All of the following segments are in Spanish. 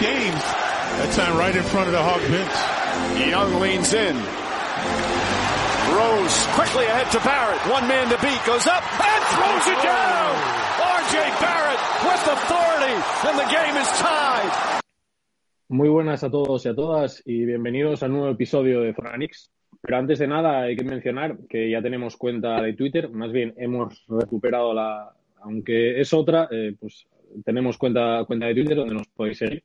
game, that time right in front of the Hog bench. Young leans in. Rose quickly ahead to Barrett. One man to beat. Goes up and throws it down. RJ Barrett with authority and the game is tied. Muy buenas a todos y a todas y bienvenidos al nuevo episodio de Zoranix. Pero antes de nada hay que mencionar que ya tenemos cuenta de Twitter, más bien hemos recuperado la, aunque es otra, eh, pues tenemos cuenta, cuenta de Twitter donde nos podéis seguir.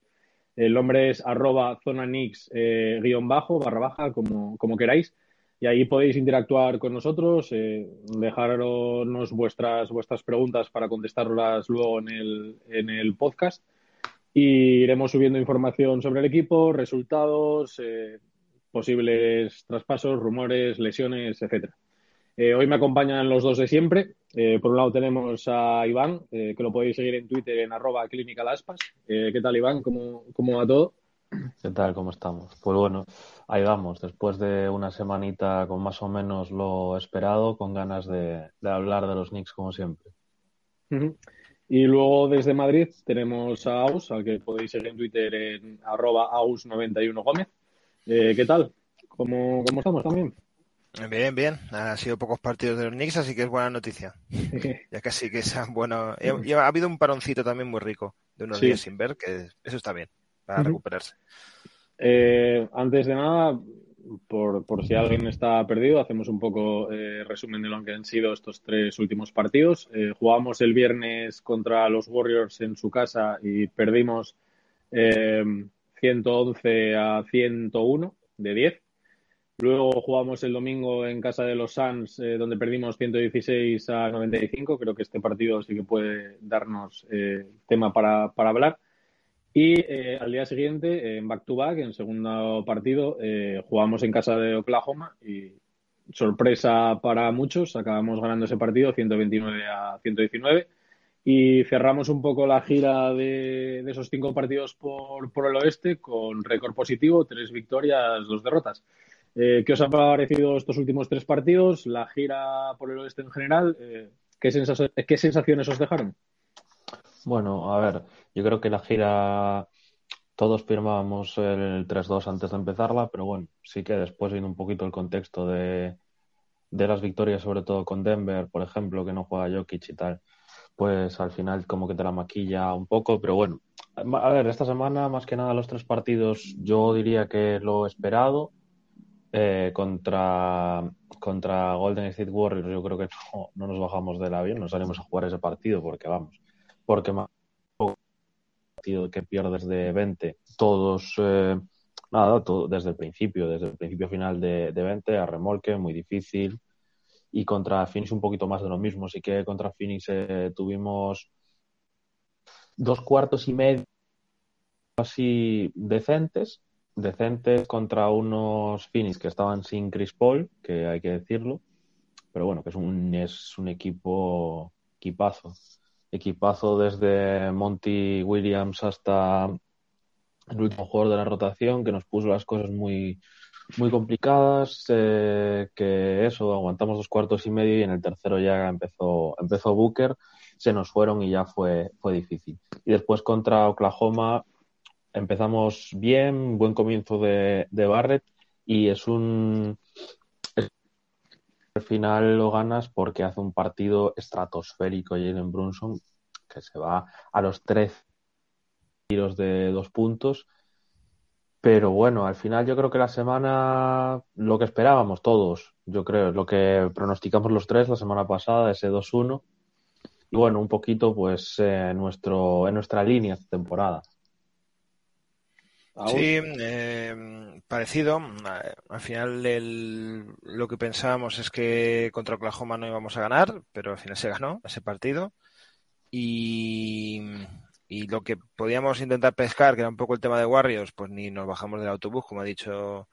El nombre es arroba zonanix eh, guion bajo, barra baja, como, como queráis. Y ahí podéis interactuar con nosotros, eh, dejarnos vuestras, vuestras preguntas para contestarlas luego en el, en el podcast. Y iremos subiendo información sobre el equipo, resultados, eh, posibles traspasos, rumores, lesiones, etcétera. Eh, hoy me acompañan los dos de siempre. Eh, por un lado tenemos a Iván, eh, que lo podéis seguir en Twitter en arroba clinicalaspas. ¿Qué tal, Iván? ¿Cómo, ¿Cómo va todo? ¿Qué tal? ¿Cómo estamos? Pues bueno, ahí vamos, después de una semanita con más o menos lo esperado, con ganas de, de hablar de los Knicks como siempre. Y luego desde Madrid tenemos a Aus, al que podéis seguir en Twitter en arroba aus91gómez. ¿Qué tal? ¿Cómo, ¿Cómo estamos también? Bien, bien. Han sido pocos partidos de los Knicks, así que es buena noticia. ya casi que es bueno. Y ha, habido un paroncito también muy rico de unos sí. días sin ver, que eso está bien para uh -huh. recuperarse. Eh, antes de nada, por, por, si alguien está perdido, hacemos un poco eh, resumen de lo que han sido estos tres últimos partidos. Eh, jugamos el viernes contra los Warriors en su casa y perdimos 111 a 101 de 10. Luego jugamos el domingo en casa de los Suns, eh, donde perdimos 116 a 95. Creo que este partido sí que puede darnos eh, tema para, hablar. Y eh, al día siguiente, en back-to-back, en segundo partido, jugamos en casa de Oklahoma y sorpresa para muchos, acabamos ganando ese partido 129 a 119 y cerramos un poco la gira de, de esos cinco partidos por, por el oeste con récord positivo, tres victorias, dos derrotas. Eh, ¿Qué os ha parecido estos últimos tres partidos? La gira por el oeste en general. Eh, ¿qué, sens ¿qué, sensaciones os dejaron? Bueno, a ver, yo creo que la gira todos firmábamos el 3-2 antes de empezarla, pero bueno, sí que después viene un poquito el contexto de, de las victorias, sobre todo con Denver, por ejemplo, que no juega Jokic y tal, pues al final como que te la maquilla un poco, pero bueno, a ver, esta semana más que nada los tres partidos yo diría que lo esperado, eh, contra, contra Golden State Warriors, yo creo que no, no, nos bajamos del avión, no salimos a jugar ese partido porque vamos, porque más partido que pierdes de 20, todos, eh, nada, todo, desde el principio, desde el principio final de, de 20 a remolque, muy difícil. Y contra Phoenix un poquito más de lo mismo, así que contra Phoenix eh, tuvimos dos cuartos y medio así decentes decentes contra unos Phoenix que estaban sin Chris Paul, que hay que decirlo, pero bueno, que es un, es un equipo equipazo. Equipazo desde Monty Williams hasta el último jugador de la rotación, que nos puso las cosas muy, muy complicadas, eh, que eso, aguantamos dos cuartos y medio y en el tercero ya empezó, empezó Booker, se nos fueron y ya fue, fue difícil. Y después contra Oklahoma, empezamos bien, buen comienzo de, de Barrett y es un al final lo ganas porque hace un partido estratosférico Jalen Brunson que se va a los tres tiros de dos puntos pero bueno, al final yo creo que la semana lo que esperábamos todos, yo creo, lo que pronosticamos los tres la semana pasada, ese 2-1 y bueno, un poquito pues eh, nuestro, en nuestra línea de temporada. Sí, eh, parecido. Al final el, lo que pensábamos es que contra Oklahoma no íbamos a ganar, pero al final se ganó ese partido. Y, y lo que podíamos intentar pescar, que era un poco el tema de Warriors, pues ni nos bajamos del autobús, como ha dicho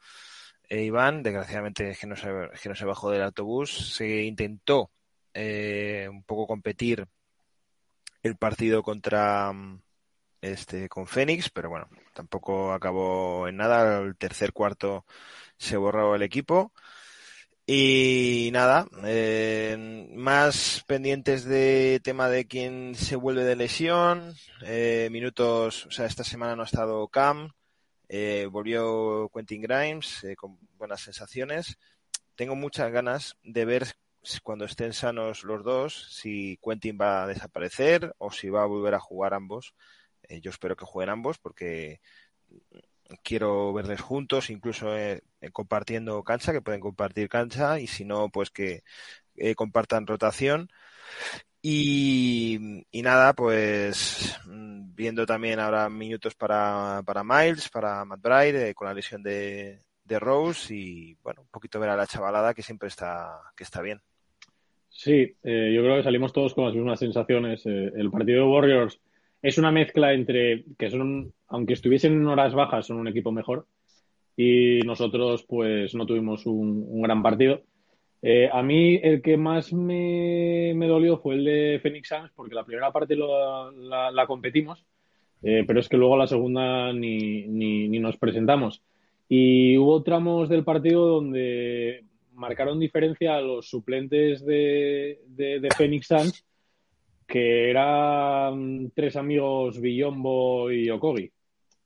eh, Iván. Desgraciadamente es que no se, que no se bajó del autobús. Se intentó eh, un poco competir el partido contra este con Fénix, pero bueno, tampoco acabó en nada. El tercer cuarto se borró el equipo. Y nada, eh, más pendientes de tema de quién se vuelve de lesión, eh, minutos, o sea, esta semana no ha estado Cam, eh, volvió Quentin Grimes con buenas sensaciones. Tengo muchas ganas de ver cuando estén sanos los dos si Quentin va a desaparecer o si va a volver a jugar ambos. Yo espero que jueguen ambos porque quiero verles juntos, incluso eh, eh, compartiendo cancha, que pueden compartir cancha, y si no, pues que eh, compartan rotación. Y, nada, pues mm, viendo también ahora minutos para, para Miles, para Matt con la lesión de, de Rose y bueno, un poquito ver a la chavalada que siempre está, que está bien. Sí, yo creo que salimos todos con las mismas sensaciones. el partido de Warriors es una mezcla entre que son, aunque estuviesen en horas bajas, son un equipo mejor y nosotros pues no tuvimos un, gran partido. Eh, a mí el que más me, dolió fue el de Phoenix Suns porque la primera parte la, competimos, eh, pero es que luego la segunda ni, ni, nos presentamos. Y hubo tramos del partido donde marcaron diferencia a los suplentes de, de, de Phoenix Suns que eran tres amigos Villombo y Okogi.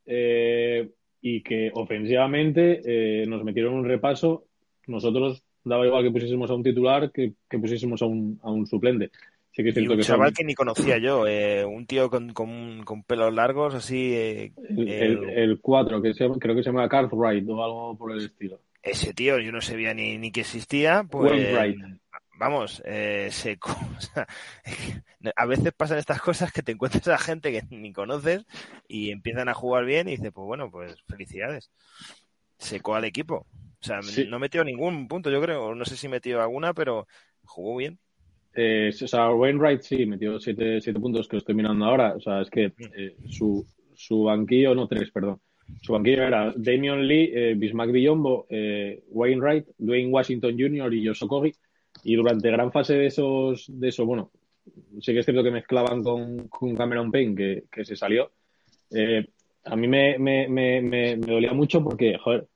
Eh, y que ofensivamente eh, nos metieron un repaso. Nosotros daba igual que pusiésemos a un titular que, que pusiésemos a un, a un suplente. Sí que es cierto un chaval que ni conocía yo, eh, un tío con, con, con, pelos largos, así. el, 4, que creo que se llama Cartwright o algo por el estilo. Ese tío, yo no sabía ni, ni que existía. Pues, vamos, eh, seco. a veces pasan estas cosas que te encuentras a gente que ni conoces y empiezan a jugar bien y dices, pues bueno, pues felicidades. Secó al equipo. O sea, no metió ningún punto, yo creo. No sé si metió alguna, pero jugó bien. Eh, o sea, Wainwright sí, metió siete, siete puntos que estoy mirando ahora. O sea, es que mm. eh, su, su banquillo, no tres, perdón. Su banquillo era Damian Lee, eh, Bismack Villombo, eh, Wainwright, Dwayne Washington Jr. y Yosokogi. Y durante gran fase de esos, de eso, bueno, sí que es cierto que mezclaban con, con Cameron Payne, que, se salió. Eh, a mí me, me, me, me, dolía mucho porque, joder,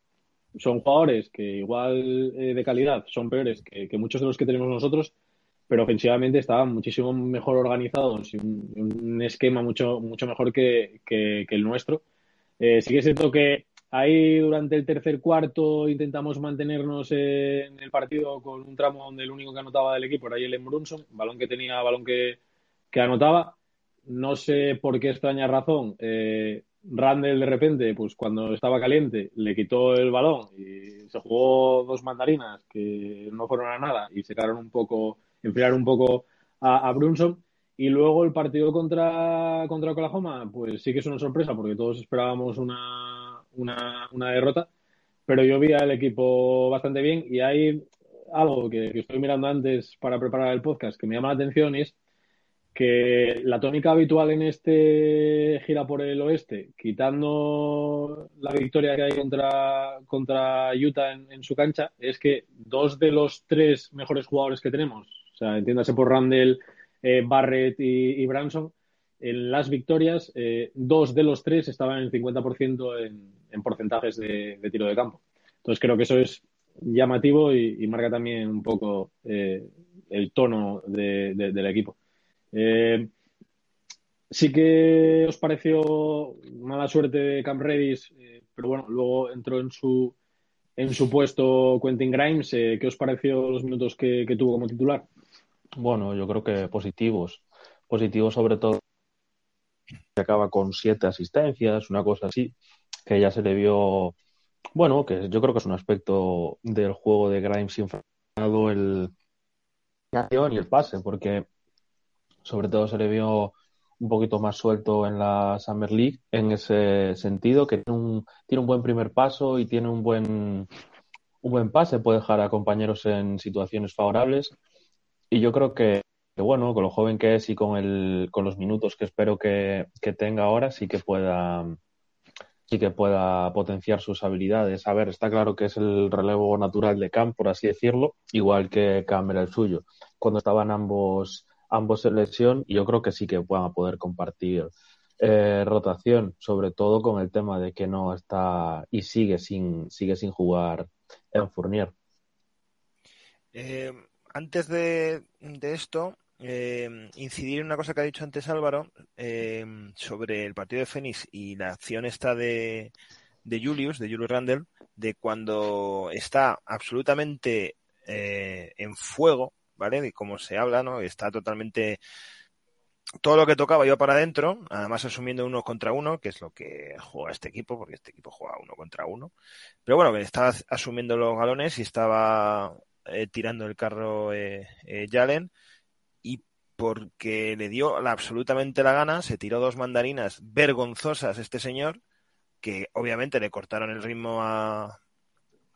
son jugadores que igual eh, de calidad son peores que, muchos de los que tenemos nosotros, pero ofensivamente estaban muchísimo mejor organizados y un, esquema mucho, mucho mejor que, que el nuestro. Eh, sí que es cierto que Ahí durante el tercer cuarto intentamos mantenernos en el partido con un tramo donde el único que anotaba del equipo era Jalen Brunson, balón que tenía, balón que, anotaba. No sé por qué extraña razón. Eh, Randall de repente, pues cuando estaba caliente, le quitó el balón y se jugó dos mandarinas que no fueron a nada y secaron un poco, enfriaron un poco a, a Brunson. Y luego el partido contra, contra Oklahoma, pues sí que es una sorpresa porque todos esperábamos una una, una derrota, pero yo vi al equipo bastante bien y hay algo que, estoy mirando antes para preparar el podcast que me llama la atención es que la tónica habitual en este gira por el oeste, quitando la victoria que hay contra, contra Utah en, su cancha, es que dos de los tres mejores jugadores que tenemos, o sea, entiéndase por Randall, eh, Barrett y, y Branson, en las victorias, eh, dos de los tres estaban en el 50% en, en porcentajes de, tiro de campo. Entonces creo que eso es llamativo y, marca también un poco eh, el tono del equipo. Eh, sí que os pareció mala suerte de Camp Redis, eh, pero bueno, luego entró en su en su puesto Quentin Grimes. ¿Qué os pareció los minutos que, tuvo como titular? Bueno, yo creo que positivos. Positivos sobre todo que acaba con siete asistencias, una cosa así que ya se le vio, bueno, que yo creo que es un aspecto del juego de Grimes enfrentado el y el pase, porque sobre todo se le vio un poquito más suelto en la Summer League en ese sentido, que tiene un, tiene un buen primer paso y tiene un buen, un buen pase, puede dejar a compañeros en situaciones favorables. Y yo creo que bueno, con lo joven que es y con, el, con los minutos que espero que, que tenga ahora, sí que pueda sí que pueda potenciar sus habilidades. A ver, está claro que es el relevo natural de Cam, por así decirlo, igual que Cam era el suyo. Cuando estaban ambos, ambos en lesión, yo creo que sí que van a poder compartir eh, rotación, sobre todo con el tema de que no está y sigue sin, sigue sin jugar en Fournier. Eh, antes de, de esto, eh, incidir en una cosa que ha dicho antes Álvaro eh, sobre el partido de Fénix y la acción esta de, de Julius, de Julius Randle, de cuando está absolutamente eh, en fuego, ¿vale? De cómo se habla, ¿no? Está totalmente todo lo que tocaba iba para adentro, además asumiendo uno contra uno, que es lo que juega este equipo, porque este equipo juega uno contra uno. Pero bueno, que estaba asumiendo los galones y estaba eh, tirando el carro eh, eh, Jalen porque le dio la, absolutamente la gana, se tiró dos mandarinas vergonzosas este señor, que obviamente le cortaron el ritmo a,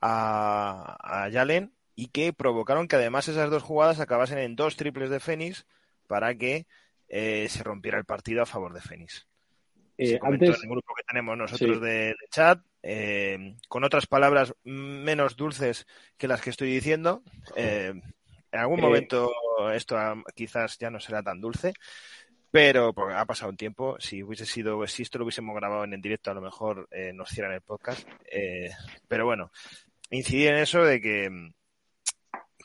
a, a Jalen y que provocaron que además esas dos jugadas acabasen en dos triples de Fénix para que eh, se rompiera el partido a favor de Fénix. Eh, en el grupo que tenemos nosotros sí. de, de, chat, eh, con otras palabras menos dulces que las que estoy diciendo. Eh, en algún momento esto quizás ya no será tan dulce, pero ha pasado un tiempo. Si hubiese sido, si esto lo hubiésemos grabado en el directo, a lo mejor nos cierran el podcast. pero bueno, incidir en eso de que,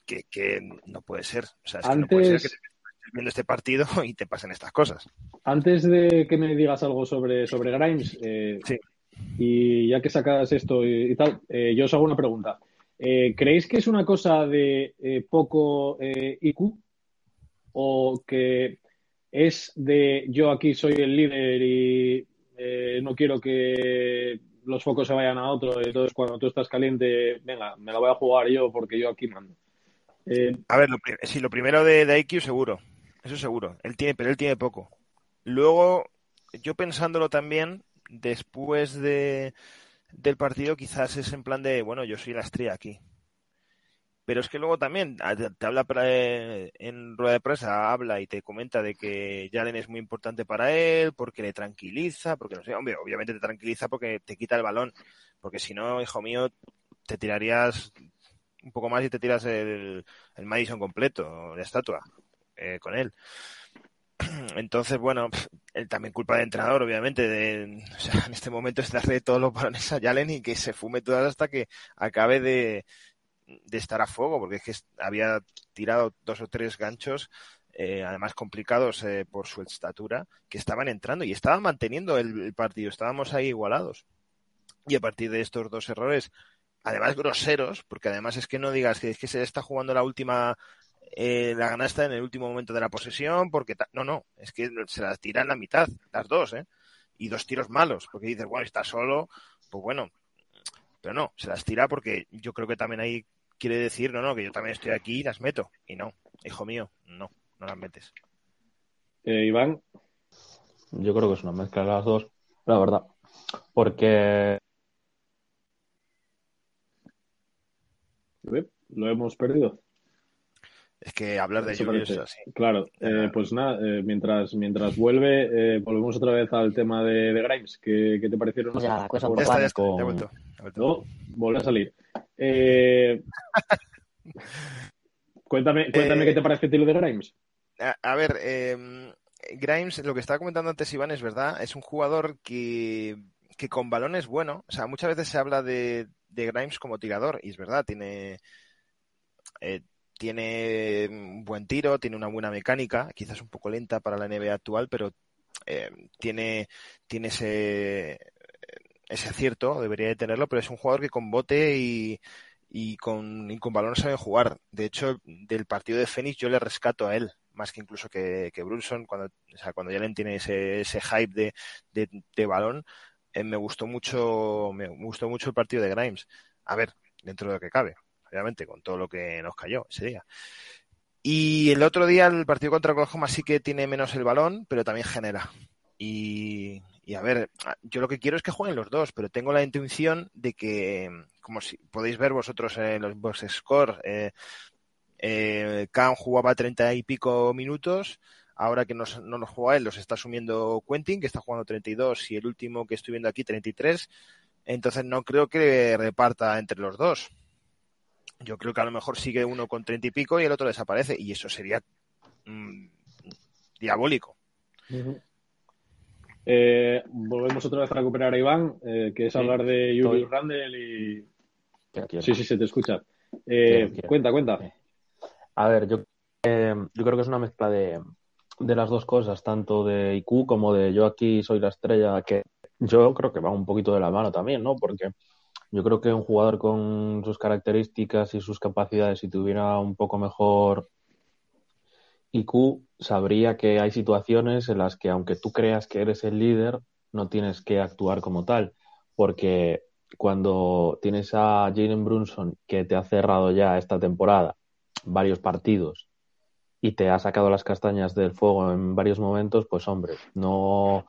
que, que no puede ser. O sea, es que Antes... no puede ser que viendo este partido y te pasen estas cosas. Antes de que me digas algo sobre, sobre Grimes, eh, sí. y ya que sacas esto y, y tal, eh, yo os hago una pregunta. Eh, ¿Creéis que es una cosa de eh, poco IQ o que es de yo aquí soy el líder y eh, no quiero que los focos se vayan a otro, entonces cuando tú estás caliente, venga, me la voy a jugar yo porque yo aquí mando? Eh, a ver, lo, lo primero de, de IQ seguro, eso seguro. Él tiene, pero él tiene poco. Luego, yo pensándolo también, después de, del partido, quizás es en plan de, bueno, yo soy la estrella aquí. Pero es que luego también te habla en rueda de prensa, habla y te comenta de que Jalen es muy importante para él, porque le tranquiliza, porque no sé, hombre, obviamente te tranquiliza porque te quita el balón, porque si no, hijo mío, te tirarías un poco más y te tiras el, el Madison completo, la estatua, eh, con él. Entonces, bueno, él también culpa de entrenador, obviamente. De, o sea, en este momento es darle todos los balones a Jalen y que se fume todas hasta que acabe de, de estar a fuego, porque es que había tirado dos o tres ganchos, eh, además complicados eh, por su estatura, que estaban entrando y estaban manteniendo el, el partido. Estábamos ahí igualados. Y a partir de estos dos errores, además groseros, porque además es que no digas que es que se está jugando la última eh, la ganaste en el último momento de la posesión, porque no, no, es que se las tira en la mitad, las dos, ¿eh? Y dos tiros malos, porque dices, bueno, está solo, pues bueno, pero no, se las tira porque yo creo que también ahí quiere decir, no, no, que yo también estoy aquí y las meto, y no, hijo mío, no, no las metes. Eh, Iván. Yo creo que es una mezcla de las dos, la verdad, porque lo hemos perdido. Es que hablar de Julius así. Claro, eh, pues nada, eh, mientras, mientras vuelve, eh, volvemos otra vez al tema de, de Grimes. ¿Qué, ¿Qué, te parecieron? Ya, la cosa ya está, ya está, ya vuelto. Ya vuelto. No, vuelve a salir. cuéntame, cuéntame qué te parece lo de Grimes. A, a ver, em, Grimes, lo que estaba comentando antes Iván es verdad, es un jugador que, que con balón es bueno. O sea, muchas veces se habla de, de Grimes como tirador, y es verdad, tiene eh, tiene un buen tiro, tiene una buena mecánica, quizás un poco lenta para la NBA actual, pero eh, tiene, tiene ese, ese acierto, debería de tenerlo, pero es un jugador que con bote y, y con, y con balón sabe jugar. De hecho, del partido de Phoenix yo le rescato a él, más que incluso que, que Brunson, cuando, o sea, cuando Jalen tiene ese, ese hype de, de, de balón, eh, me gustó mucho, me gustó mucho el partido de Grimes. A ver, dentro de lo que cabe obviamente, con todo lo que nos cayó ese día. Y el otro día el partido contra Oklahoma sí que tiene menos el balón, pero también genera. Y, y, a ver, yo lo que quiero es que jueguen los dos, pero tengo la intuición de que, como si podéis ver vosotros en los box score, eh, Eh, Khan jugaba treinta y pico minutos, ahora que no, no los juega él, los está asumiendo Quentin, que está jugando 32, y el último que estoy viendo aquí 33. Entonces no creo que reparta entre los dos. Yo creo que a lo mejor sigue uno con treinta y pico y el otro desaparece, y eso sería mmm, diabólico. Uh -huh. eh, volvemos otra vez a recuperar a Iván, eh, que es sí, hablar de Julius estoy... Randle y... Sí, sí, se te escucha. Eh, cuenta, cuenta. A ver, yo, eh, yo creo que es una mezcla de, de las dos cosas, tanto de IQ como de yo aquí soy la estrella, que yo creo que va un poquito de la mano también, ¿no? Porque yo creo que un jugador con sus características y sus capacidades, si tuviera un poco mejor IQ, sabría que hay situaciones en las que aunque tú creas que eres el líder, no tienes que actuar como tal, porque cuando tienes a Jalen Brunson que te ha cerrado ya esta temporada varios partidos y te ha sacado las castañas del fuego en varios momentos, pues hombre, no,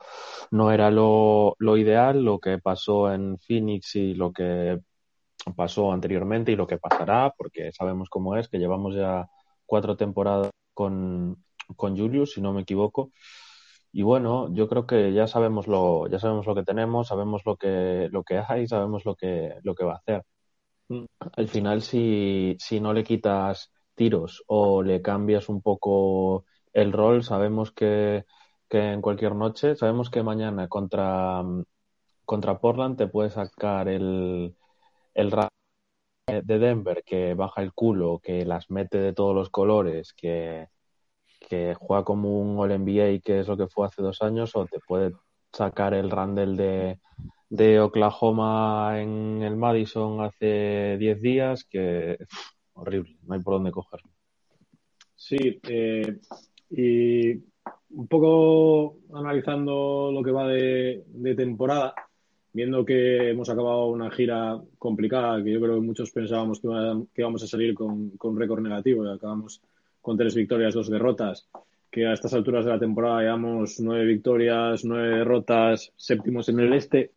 no era lo, lo ideal lo que pasó en Phoenix y lo que pasó anteriormente y lo que pasará, porque sabemos cómo es, que llevamos ya cuatro temporadas con, con Julius, si no me equivoco. Y bueno, yo creo que ya sabemos lo, ya sabemos lo que tenemos, sabemos lo que, lo que hay, sabemos lo que, lo que va a hacer. Al final, si, si no le quitas tiros o le cambias un poco el rol, sabemos que, que en cualquier noche, sabemos que mañana contra, contra Portland te puede sacar el, el de Denver que baja el culo, que las mete de todos los colores, que, que juega como un All NBA, que es lo que fue hace dos años, o te puede sacar el Randall de, de Oklahoma en el Madison hace diez días, que horrible, no hay por dónde cogerlo. Sí, eh, y un poco analizando lo que va de, temporada, viendo que hemos acabado una gira complicada, que yo creo que muchos pensábamos que, que íbamos a salir con, con récord negativo y acabamos con tres victorias, dos derrotas, que a estas alturas de la temporada llevamos nueve victorias, nueve derrotas, séptimos en el este.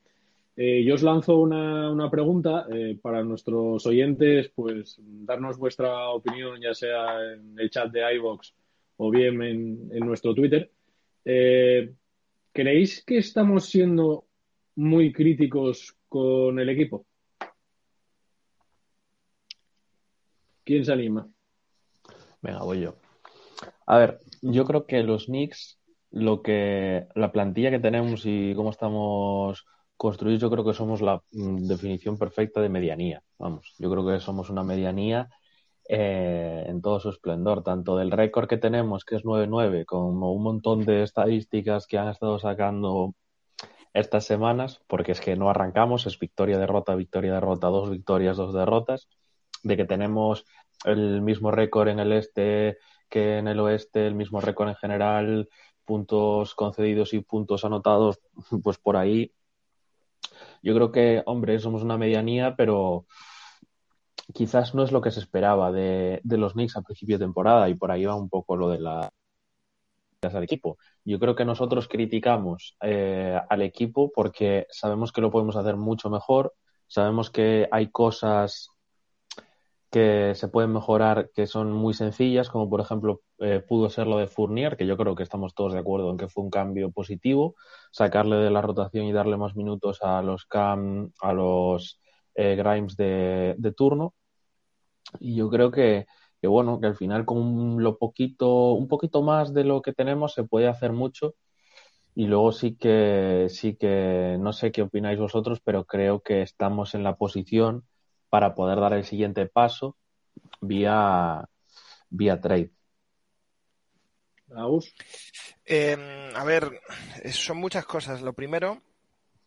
Eh, yo os lanzo una, una pregunta eh, para nuestros oyentes, pues darnos vuestra opinión, ya sea en el chat de iVox o bien en, en nuestro Twitter. Eh, ¿Creéis que estamos siendo muy críticos con el equipo? ¿Quién se anima? Venga, voy yo. A ver, yo creo que los Knicks, lo que la plantilla que tenemos y cómo estamos construidos, yo creo que somos la mm, definición perfecta de medianía. Vamos, yo creo que somos una medianía eh, en todo su esplendor, tanto del récord que tenemos, que es 9-9, como un montón de estadísticas que han estado sacando estas semanas, porque es que no arrancamos, es victoria, derrota, victoria, derrota, dos victorias, dos derrotas, de que tenemos el mismo récord en el este que en el oeste, el mismo récord en general, puntos concedidos y puntos anotados, pues por ahí. Yo creo que, hombre, somos una medianía, pero quizás no es lo que se esperaba de, de los Knicks a principio de temporada y por ahí va un poco lo de la equipo. Yo creo que nosotros criticamos eh, al equipo porque sabemos que lo podemos hacer mucho mejor, sabemos que hay cosas que se pueden mejorar que son muy sencillas, como por ejemplo eh, pudo ser lo de Fournier, que yo creo que estamos todos de acuerdo en que fue un cambio positivo, sacarle de la rotación y darle más minutos a los Cam, a los eh, Grimes de, de, turno. Y yo creo que, que, bueno, que al final con lo poquito, un poquito más de lo que tenemos se puede hacer mucho. Y luego sí que, sí que, no sé qué opináis vosotros, pero creo que estamos en la posición para poder dar el siguiente paso vía, vía trade. Eh, a ver, son muchas cosas. Lo primero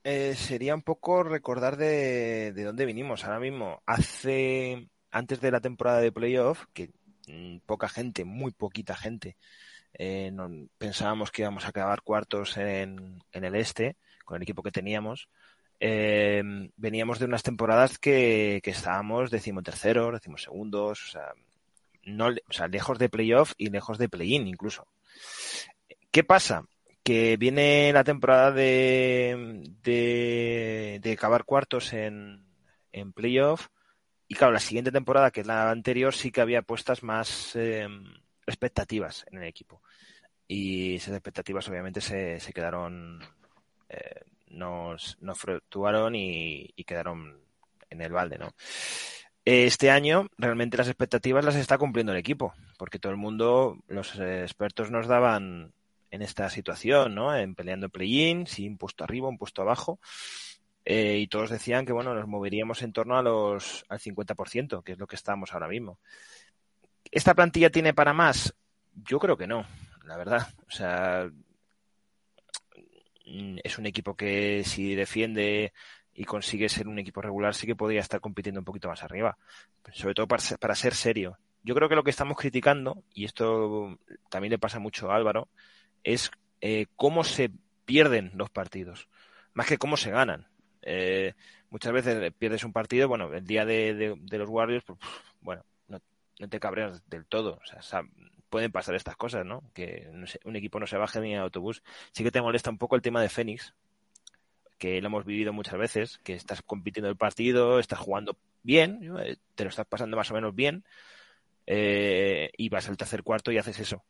eh, sería un poco recordar de, de, dónde vinimos. Ahora mismo, hace antes de la temporada de playoff, que mmm, poca gente, muy poquita gente, eh, no, pensábamos que íbamos a acabar cuartos en, en el este con el equipo que teníamos eh, veníamos de unas temporadas que, que estábamos decimoterceros, decimosegundos, o sea, no, o sea, lejos de playoff y lejos de play-in incluso. ¿Qué pasa? Que viene la temporada de, de, acabar cuartos en, en playoff y claro, la siguiente temporada, que es la anterior, sí que había puestas más eh, expectativas en el equipo. Y esas expectativas obviamente se, se quedaron, eh, no, no fluctuaron y, y, quedaron en el balde, ¿no? Este año realmente las expectativas las está cumpliendo el equipo, porque todo el mundo, los expertos nos daban en esta situación, ¿no? En peleando play-in, si un puesto arriba, un puesto abajo. Eh, y todos decían que bueno, nos moveríamos en torno a los al 50%, que es lo que estamos ahora mismo. ¿Esta plantilla tiene para más? Yo creo que no, la verdad. O sea, es un equipo que si defiende y consigue ser un equipo regular, sí que podría estar compitiendo un poquito más arriba. Sobre todo para para ser serio. Yo creo que lo que estamos criticando, y esto también le pasa mucho a Álvaro, es eh, cómo se pierden los partidos, más que cómo se ganan. Eh, muchas veces pierdes un partido, bueno, el día de los Warriors, pues, bueno, no, no, te cabreas del todo. O sea, pueden pasar estas cosas, ¿no? Que no sé, un equipo no se baje ni en autobús. Sí que te molesta un poco el tema de Fénix, que lo hemos vivido muchas veces, que estás compitiendo el partido, estás jugando bien, eh, te lo estás pasando más o menos bien, eh, y vas al tercer cuarto y haces eso,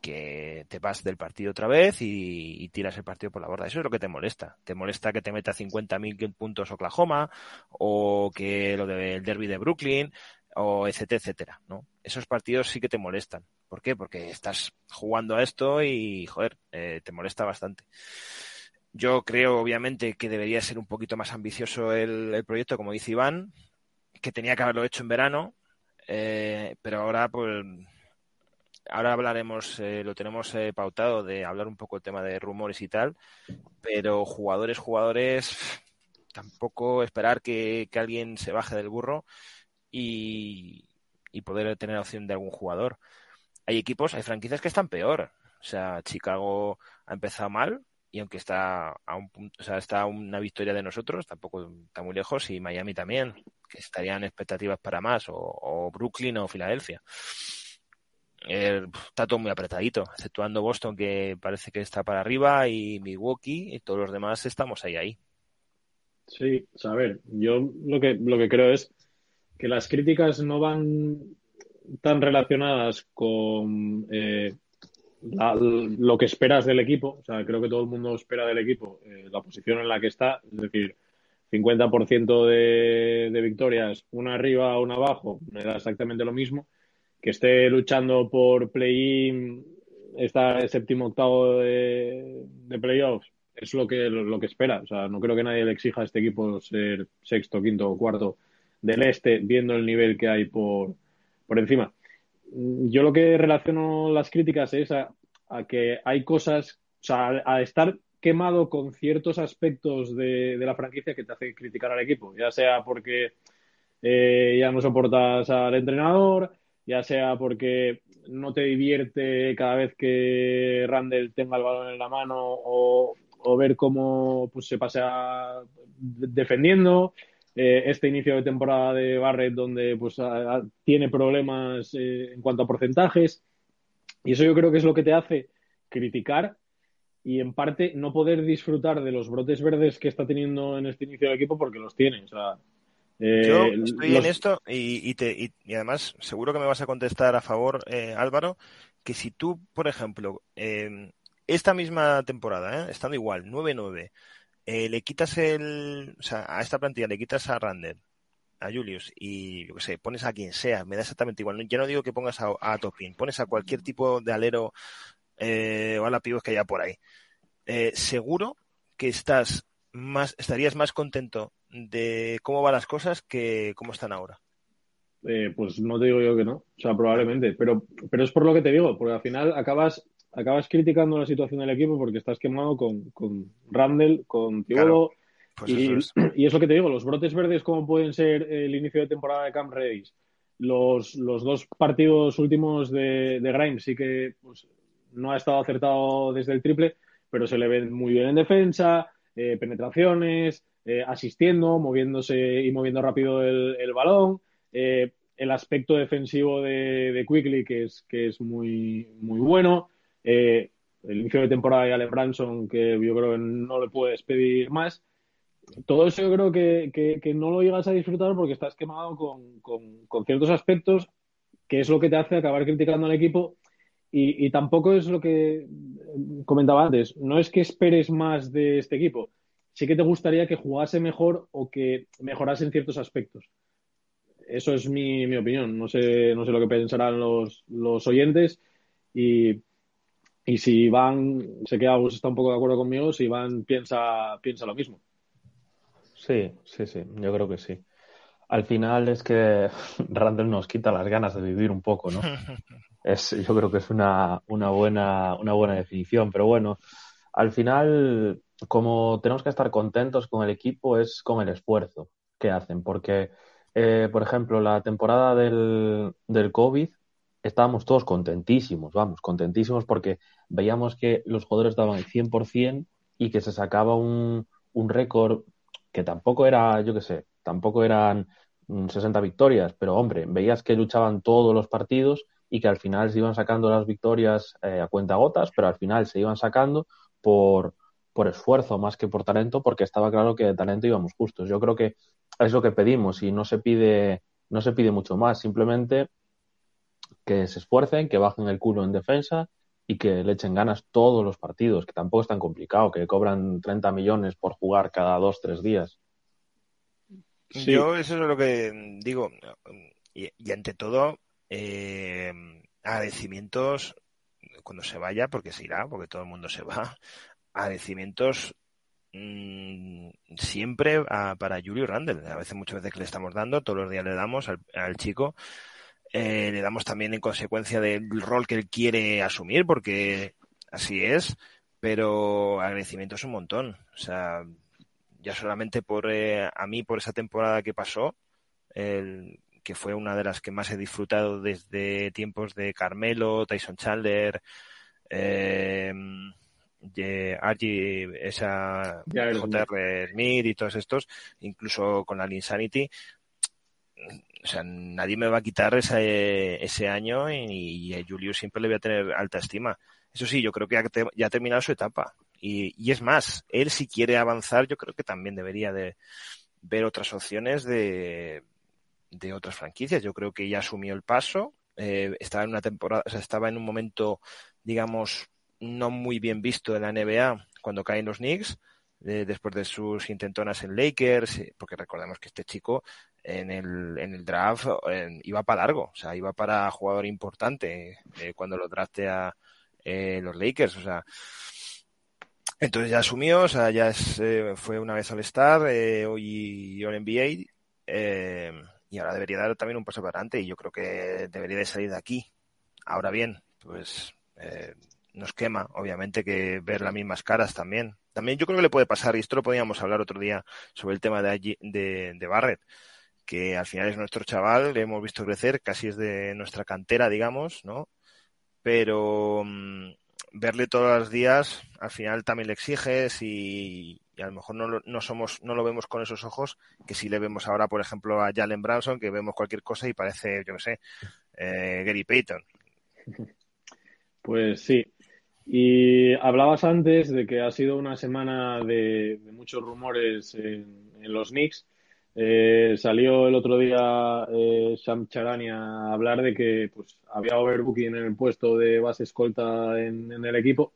que te vas del partido otra vez y, y, tiras el partido por la borda. Eso es lo que te molesta. Te molesta que te meta 50.000 puntos Oklahoma o que lo del derby de Brooklyn o etcétera, etcétera, ¿no? Esos partidos sí que te molestan. ¿Por qué? Porque estás jugando a esto y, joder, eh, te molesta bastante. Yo creo, obviamente, que debería ser un poquito más ambicioso el, proyecto, como dice Iván, que tenía que haberlo hecho en verano, eh, pero ahora, pues, ahora hablaremos, eh, lo tenemos eh, pautado de hablar un poco el tema de rumores y tal, pero jugadores, jugadores, tampoco esperar que, que alguien se baje del burro y, poder tener opción de algún jugador. Hay equipos, hay franquicias que están peor. O sea, Chicago ha empezado mal y aunque está a un punto, o sea, está a una victoria de nosotros, tampoco está muy lejos, y Miami también, que estarían expectativas para más, o, o Brooklyn o Filadelfia eh, está todo muy apretadito, exceptuando Boston que parece que está para arriba y Milwaukee y todos los demás estamos ahí ahí. Sí, a ver, yo lo que lo que creo es que las críticas no van tan relacionadas con eh, lo que esperas del equipo. O sea, creo que todo el mundo espera del equipo eh, la posición en la que está, es decir, 50% de, de victorias, una arriba, una abajo, me da exactamente lo mismo que esté luchando por play-in, está séptimo octavo de, de playoffs, es lo que, lo, lo, que espera. O sea, no creo que nadie le exija a este equipo ser sexto, quinto o cuarto del este, viendo el nivel que hay por, por encima. Yo lo que relaciono las críticas es a, a que hay cosas, o sea, a, a estar quemado con ciertos aspectos de, de, la franquicia que te hace criticar al equipo, ya sea porque eh, ya no soportas al entrenador, ya sea porque no te divierte cada vez que Randall tenga el balón en la mano o, o ver cómo pues, se pasea defendiendo. Eh, este inicio de temporada de Barrett donde pues a, a, tiene problemas eh, en cuanto a porcentajes. Y eso yo creo que es lo que te hace criticar y en parte no poder disfrutar de los brotes verdes que está teniendo en este inicio del equipo porque los tiene. O sea, eh, Yo estoy los... en esto y, y, te, y, y, además seguro que me vas a contestar a favor, eh, Álvaro, que si tú, por ejemplo, eh, esta misma temporada, estando igual, 9-9, le quitas el, o sea, a esta plantilla le quitas a Rander, a Julius y yo qué sé, pones a quien sea, me da exactamente igual. Ya no digo que pongas a, Topin, pones a cualquier tipo de alero eh, o a la pibos que haya por ahí. Eh, seguro que estás más, estarías más contento de cómo van las cosas que cómo están ahora. Eh, pues no te digo yo que no, o sea, probablemente, pero, pero es por lo que te digo, porque al final acabas, acabas criticando la situación del equipo porque estás quemado con, con Randall, con Thibodeau, claro, pues y, es. y, es. lo que te digo, los brotes verdes como pueden ser el inicio de temporada de Camp Redis, los, los dos partidos últimos de, de Grimes sí que pues, no ha estado acertado desde el triple, pero se le ve muy bien en defensa, eh, penetraciones, eh, asistiendo, moviéndose y moviendo rápido el, el balón. Eh, el aspecto defensivo de, de, Quickly, que es, que es muy, muy bueno. Eh, el inicio de temporada Allen Branson, que yo creo que no le puedes pedir más. todo eso yo creo que, que, no lo llegas a disfrutar porque estás quemado con, con, ciertos aspectos, que es lo que te hace acabar criticando al equipo. Y, y, tampoco es lo que comentaba antes, no es que esperes más de este equipo, sí que te gustaría que jugase mejor o que mejorase en ciertos aspectos. Eso es mi, mi opinión. No sé, no sé lo que pensarán los, los oyentes. Y, y si Iván, sé que Agus está un poco de acuerdo conmigo, si Iván piensa, piensa lo mismo. Sí, sí, sí, yo creo que sí. Al final es que Randall nos quita las ganas de vivir un poco, ¿no? Es, yo creo que es una, una, buena, una buena definición, pero bueno, al final, como tenemos que estar contentos con el equipo, es con el esfuerzo que hacen, porque, eh, por ejemplo, la temporada del, del COVID estábamos todos contentísimos, vamos, contentísimos porque veíamos que los jugadores daban el 100% y que se sacaba un, un récord que tampoco era, yo qué sé, tampoco eran 60 mm, victorias, pero hombre, veías que luchaban todos los partidos y que al final se iban sacando las victorias eh, a cuenta gotas, pero al final se iban sacando por, por esfuerzo más que por talento, porque estaba claro que de talento íbamos justos. Yo creo que es lo que pedimos y no se pide, no se pide mucho más, simplemente que se esfuercen, que bajen el culo en defensa y que le echen ganas todos los partidos, que tampoco es tan complicado, que cobran 30 millones por jugar cada dos, tres días. Yo eso es lo que digo. Y, ante todo, eh, agradecimientos cuando se vaya, porque se irá, porque todo el mundo se va. Agradecimientos mm, siempre para Julio Randall. A veces, muchas veces que le estamos dando, todos los días le damos al chico eh, le damos también en consecuencia del rol que él quiere asumir, porque así es, pero agradecimiento es un montón. O sea, ya solamente por eh, a mí, por esa temporada que pasó, el, que fue una de las que más he disfrutado desde tiempos de Carmelo, Tyson Chandler, eh, esa JR Smith y todos estos, incluso con la Insanity, o sea, nadie me va a quitar ese, ese año y, a Julio siempre le voy a tener alta estima. Eso sí, yo creo que ya, ha terminado su etapa. Y, es más, él si quiere avanzar, yo creo que también debería de ver otras opciones de, otras franquicias. Yo creo que ya asumió el paso. Eh, estaba en una temporada, o sea, estaba en un momento, digamos, no muy bien visto de la NBA cuando caen los Knicks, eh, después de sus intentonas en Lakers, eh, porque recordemos que este chico en el, en el draft iba para largo, o sea, iba para jugador importante eh, cuando lo draftea eh, los Lakers, o sea. Entonces ya asumió, o sea, ya es, eh, fue una vez al Star, eh, hoy All NBA, y ahora debería dar también un paso para adelante, y yo creo que debería de salir de aquí. Ahora bien, pues nos quema, obviamente, que ver las mismas caras también. También yo creo que le puede pasar, y esto lo podíamos hablar otro día sobre el tema de, de, de Barrett que al final es nuestro chaval, le hemos visto crecer, casi es de nuestra cantera, digamos, ¿no? Pero mm, verle todos los días, al final también le exiges y, a lo mejor no, no, somos, no lo vemos con esos ojos que si le vemos ahora, por ejemplo, a Jalen Branson, que vemos cualquier cosa y parece, yo no sé, eh, Gary Payton. Pues sí. Y hablabas antes de que ha sido una semana de, muchos rumores en, en los Knicks. Eh, salió el otro día eh, Sam Charani a hablar de que pues, había overbooking en el puesto de base escolta en, el equipo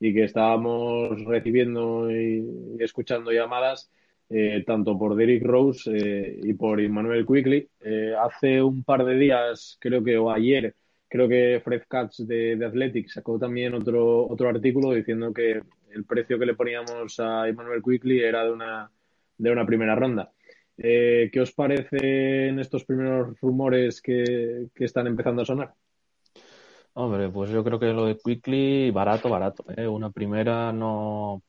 y que estábamos recibiendo y, escuchando llamadas eh, tanto por Derrick Rose eh, y por Emmanuel Quickly. hace un par de días, creo que, o ayer, creo que Fred Katz de, de Athletic sacó también otro, otro artículo diciendo que el precio que le poníamos a Emmanuel Quickly era de una, de una primera ronda. Eh, ¿Qué os parecen estos primeros rumores que, están empezando a sonar? Hombre, pues yo creo que lo de Quickly, barato, barato. ¿eh? Una primera no.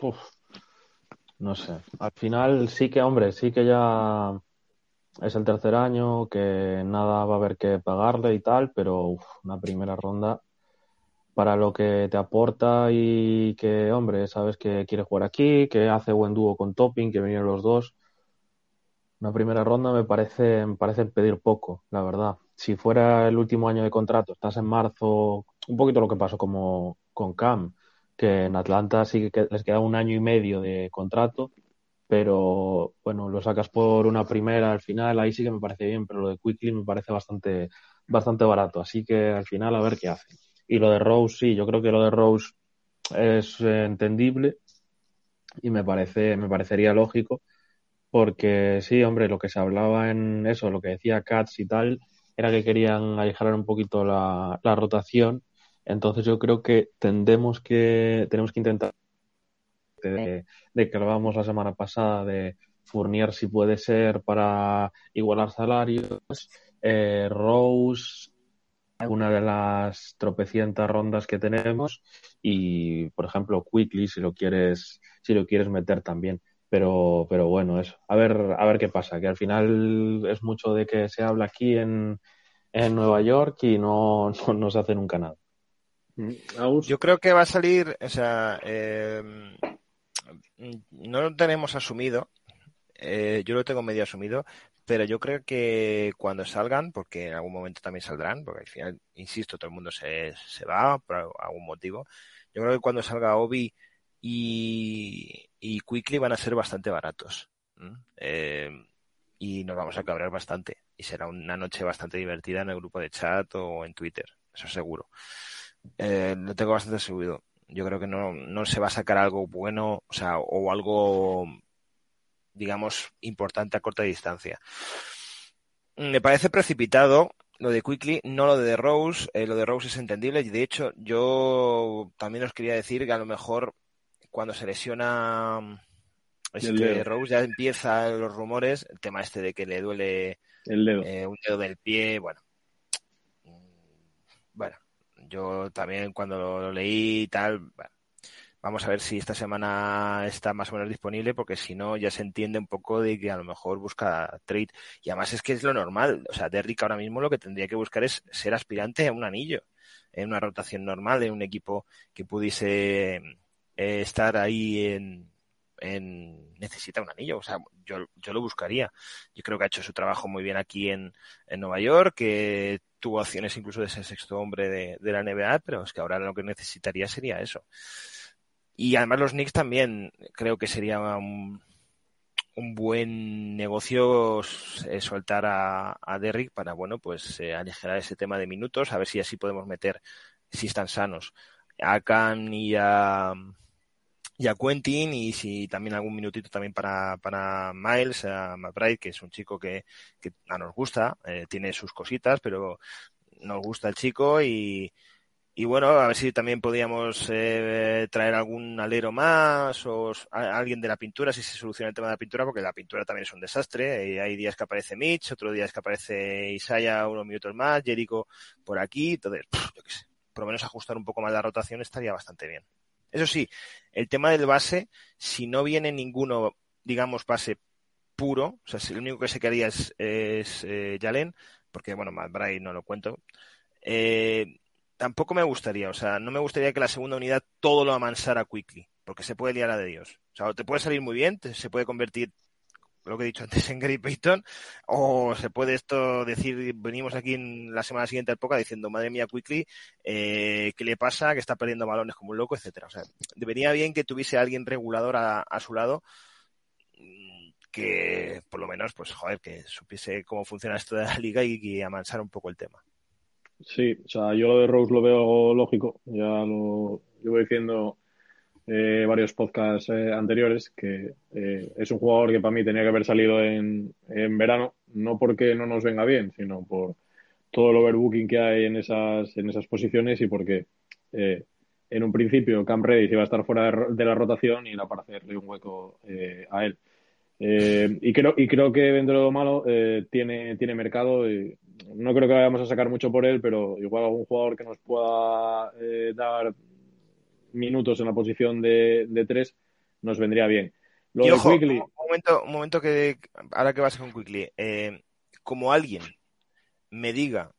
no sé. Al final sí que, hombre, sí que ya es el tercer año, que nada va a haber que pagarle y tal, pero una primera ronda para lo que te aporta y que, hombre, sabes que quiere jugar aquí, que hace buen dúo con Topping, que vienen los dos una primera ronda me parece, me parece pedir poco, la verdad. Si fuera el último año de contrato, estás en marzo, un poquito lo que pasó como con Cam, que en Atlanta sí que les queda un año y medio de contrato, pero bueno, lo sacas por una primera al final, ahí sí que me parece bien, pero lo de Quickly me parece bastante, bastante barato, así que al final a ver qué hacen. Y lo de Rose, sí, yo creo que lo de Rose es entendible y me parece, me parecería lógico, porque sí, hombre, lo que se hablaba en eso, lo que decía Katz y tal, era que querían aligerar un poquito la, la rotación. Entonces yo creo que tendemos que, tenemos que intentar de, de que hablábamos la semana pasada de Fournier si puede ser para igualar salarios, eh, Rose una de las tropecientas rondas que tenemos y por ejemplo Quickly si lo quieres si lo quieres meter también pero pero bueno eso. A ver a ver qué pasa que al final es mucho de que se habla aquí en, en Nueva York y no, no, no se hace nunca nada. Yo creo que va a salir o sea eh, no lo tenemos asumido eh, yo lo tengo medio asumido, pero yo creo que cuando salgan, porque en algún momento también saldrán, porque al final, insisto, todo el mundo se, se va por algún motivo, yo creo que cuando salga Obi y, y Quickly van a ser bastante baratos. Eh, y nos vamos a cabrear bastante. Y será una noche bastante divertida en el grupo de chat o en Twitter, eso seguro. Eh, lo tengo bastante seguro. Yo creo que no, no se va a sacar algo bueno, o sea, o algo digamos, importante a corta distancia. Me parece precipitado lo de Quickly, no lo de Rose. Eh, lo de Rose es entendible y de hecho yo también os quería decir que a lo mejor cuando se lesiona este Rose ya empiezan los rumores, el tema este de que le duele el dedo. Eh, un dedo del pie, bueno. Bueno, yo también cuando lo leí y tal, bueno, Vamos a ver si esta semana está más o menos disponible, porque si no, ya se entiende un poco de que a lo mejor busca trade. Y además es que es lo normal. O sea, Derrick ahora mismo lo que tendría que buscar es ser aspirante a un anillo, en una rotación normal, en un equipo que pudiese eh, estar ahí en, en, necesita un anillo. O sea, yo, yo lo buscaría. Yo creo que ha hecho su trabajo muy bien aquí en, en Nueva York, que tuvo acciones incluso de ser sexto hombre de, de la NBA, pero es que ahora lo que necesitaría sería eso. Y además los Knicks también creo que sería un, un buen negocio eh, soltar a, a, Derrick para, bueno, pues eh, aligerar ese tema de minutos, a ver si así podemos meter, si están sanos, a Khan y a, y a Quentin y si también algún minutito también para, para Miles, a McBride, que es un chico que, a nos gusta, eh, tiene sus cositas, pero nos gusta el chico y, bueno, a ver si también podíamos eh, traer algún alero más o alguien de la pintura, si se soluciona el tema de la pintura, porque la pintura también es un desastre. Y hay días que aparece Mitch, otros días que aparece Isaiah unos minutos más, Jericho por aquí. Entonces, yo qué sé, por lo menos ajustar un poco más la rotación estaría bastante bien. Eso sí, el tema del base, si no viene ninguno, digamos, base puro, o sea, si lo único que se quedaría es, es eh, Jalen, porque bueno, Bray no lo cuento. Eh, tampoco me gustaría, o sea, no me gustaría que la segunda unidad todo lo amansara quickly, porque se puede liar a de Dios. O sea, te puede salir muy bien, se puede convertir, lo que he dicho antes, en Gary Payton, o se puede esto decir, venimos aquí en la semana siguiente al poca diciendo, madre mía, quickly, eh, ¿qué le pasa? Que está perdiendo balones como un loco, etcétera. O sea, debería bien que tuviese alguien regulador a, su lado mm, que por lo menos, pues joder, que supiese cómo funciona esto de la liga y, amansar un poco el tema. Sí, o sea, yo lo de Rose lo veo lógico. Ya lo llevo diciendo eh, varios podcasts eh, anteriores que eh, es un jugador que para mí tenía que haber salido en, en, verano, no porque no nos venga bien, sino por todo el overbooking que hay en esas, en esas posiciones y porque eh, en un principio Cam Reddish iba a estar fuera de, de la rotación y era para hacerle un hueco eh, a él. Y creo y creo que dentro de lo malo tiene tiene mercado y no creo que vayamos a sacar mucho por él pero igual algún jugador que nos pueda dar minutos en la posición de, de tres nos vendría bien lo y de ojo, Quickly... un momento un momento que ahora que vas con Quickly eh, como alguien me diga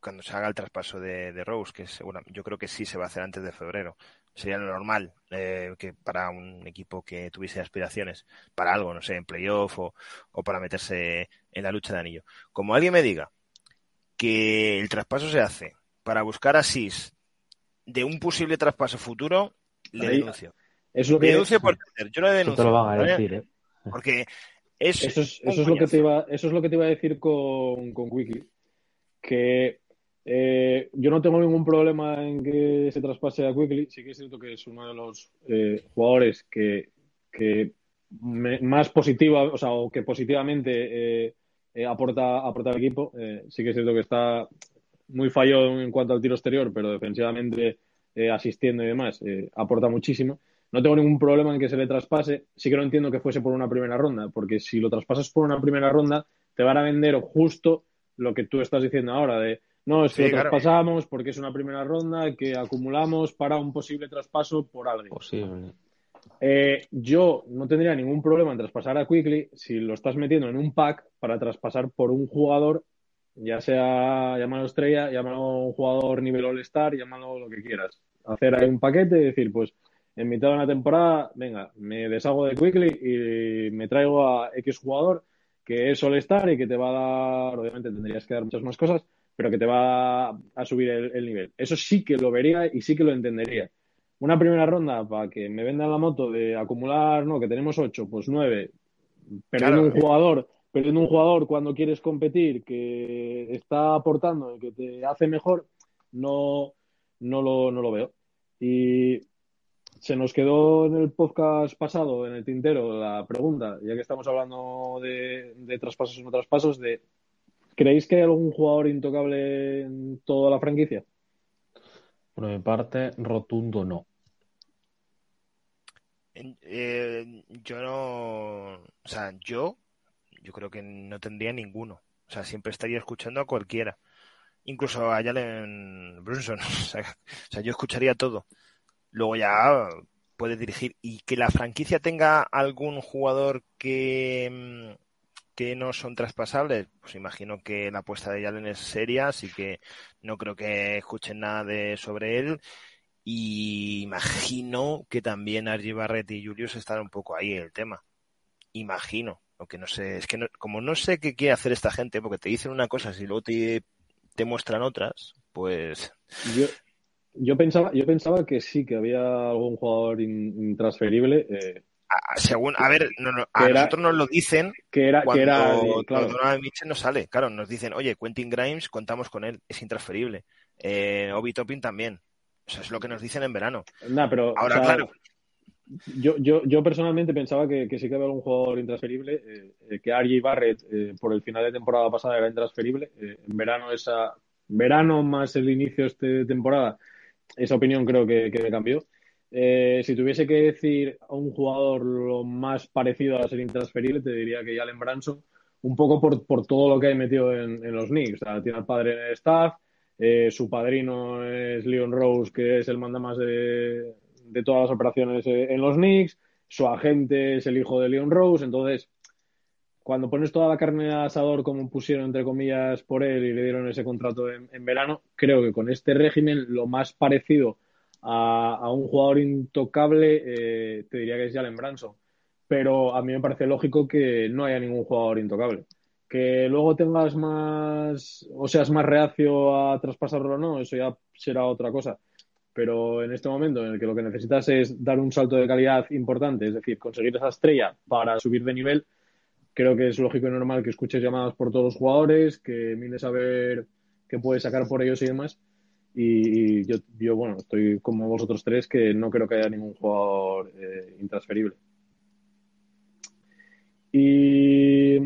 cuando se haga el traspaso de, de Rose que seguro, yo creo que sí se va a hacer antes de febrero sería lo normal eh, que para un equipo que tuviese aspiraciones para algo, no sé, en playoff o, o, para meterse en la lucha de anillo. Como alguien me diga que el traspaso se hace para buscar asís de un posible traspaso futuro, le Ahí, denuncio. Es lo que le denuncio por Yo no le denuncio. Te lo van a decir, ¿eh? Porque es Eso es, un eso es lo que te iba, eso es lo que te iba a decir con, con Quickly. Que eh, yo no tengo ningún problema en que se traspase a Quickly. Sí que es cierto que es uno de los eh, jugadores que, que me- más positiva, o sea, o que positivamente eh, eh, aporta, aporta al equipo. Eh, sí que es cierto que está muy fallo en cuanto al tiro exterior, pero defensivamente eh, asistiendo y demás, eh, aporta muchísimo. No tengo ningún problema en que se le traspase. Sí que no entiendo que fuese por una primera ronda, porque si lo traspasas por una primera ronda, te van a vender justo lo que tú estás diciendo ahora, de no, es que Sí, lo claro. traspasamos porque es una primera ronda que acumulamos para un posible traspaso por algo. Posible. Eh, yo no tendría ningún problema en traspasar a Quickly si lo estás metiendo en un pack para traspasar por un jugador, ya sea llámalo estrella, llámalo un jugador nivel All-Star, llámalo lo que quieras. Hacer ahí un paquete y decir, pues en mitad de una temporada, venga, me deshago de Quickly y me traigo a X jugador que es All-Star y que te va a dar, obviamente tendrías que dar muchas más cosas, pero que te va a subir el, el nivel. Eso sí que lo vería y sí que lo entendería una primera ronda para que me vendan la moto de acumular, no, que tenemos ocho, pues nueve, Claro. un jugador, perdiendo un jugador cuando quieres competir, que está aportando y que te hace mejor, no, no lo, no lo veo. Y se nos quedó en el podcast pasado, en el tintero, la pregunta, ya que estamos hablando de, de traspasos o no traspasos, de ¿creéis que hay algún jugador intocable en toda la franquicia? Por mi parte, rotundo no. En- eh, yo no, o sea, yo, yo creo que no tendría ninguno. O sea, siempre estaría escuchando a cualquiera. Incluso a Jalen Brunson. O sea, yo escucharía todo. Luego ya puede dirigir. Y que la franquicia tenga algún jugador que, mm, que no son traspasables, pues imagino que la apuesta de Jalen es seria, así que no creo que escuchen nada de, sobre él. Y imagino que también Archie Barrett y Julius están un poco ahí el tema. Imagino. Aunque no sé, es que no- como no sé qué quiere hacer esta gente, porque te dicen una cosa y luego te, te muestran otras, pues Yo, yo pensaba, yo pensaba que sí, que había algún jugador in- intransferible, eh, a, según, a ver, no, no, a Que era- nosotros nos lo dicen que era, que cuando era, claro, Donovan Mitchell no sale. Claro, nos dicen, oye, Quentin Grimes, contamos con él, es intransferible. Eh, Obi Toppin también. O sea, es lo que nos dicen en verano. Nah, pero, o Ahora, sea, claro, yo, yo, yo personalmente pensaba que, que sí que había algún jugador intransferible, eh, eh, que RJ Barrett eh, por el final de temporada pasada era intransferible, eh, en verano esa, verano más el inicio de esta temporada, esa opinión creo que, que me cambió. Eh, si tuviese que decir a un jugador lo más parecido a ser intransferible, te diría que Jalen Branson, un poco por, por todo lo que hay metido en, en los Knicks. O sea, tiene al padre en el staff, eh, su padrino es Leon Rose, que es el mandamás de, de todas las operaciones eh, en los Knicks, su agente es el hijo de Leon Rose, entonces cuando pones toda la carne al asador como pusieron entre comillas por él y le dieron ese contrato en, verano, creo que con este régimen lo más parecido a, a un jugador intocable eh, te diría que es Jalen Branson. Pero a mí me parece lógico que no haya ningún jugador intocable. Que luego tengas más o seas más reacio a traspasarlo o no, eso ya será otra cosa. Pero en este momento en el que lo que necesitas es dar un salto de calidad importante, es decir, conseguir esa estrella para subir de nivel, creo que es lógico y normal que escuches llamadas por todos los jugadores, que mires a ver qué puedes sacar por ellos y demás. Y, yo, yo, bueno, estoy como vosotros tres, que no creo que haya ningún jugador eh, intransferible. Y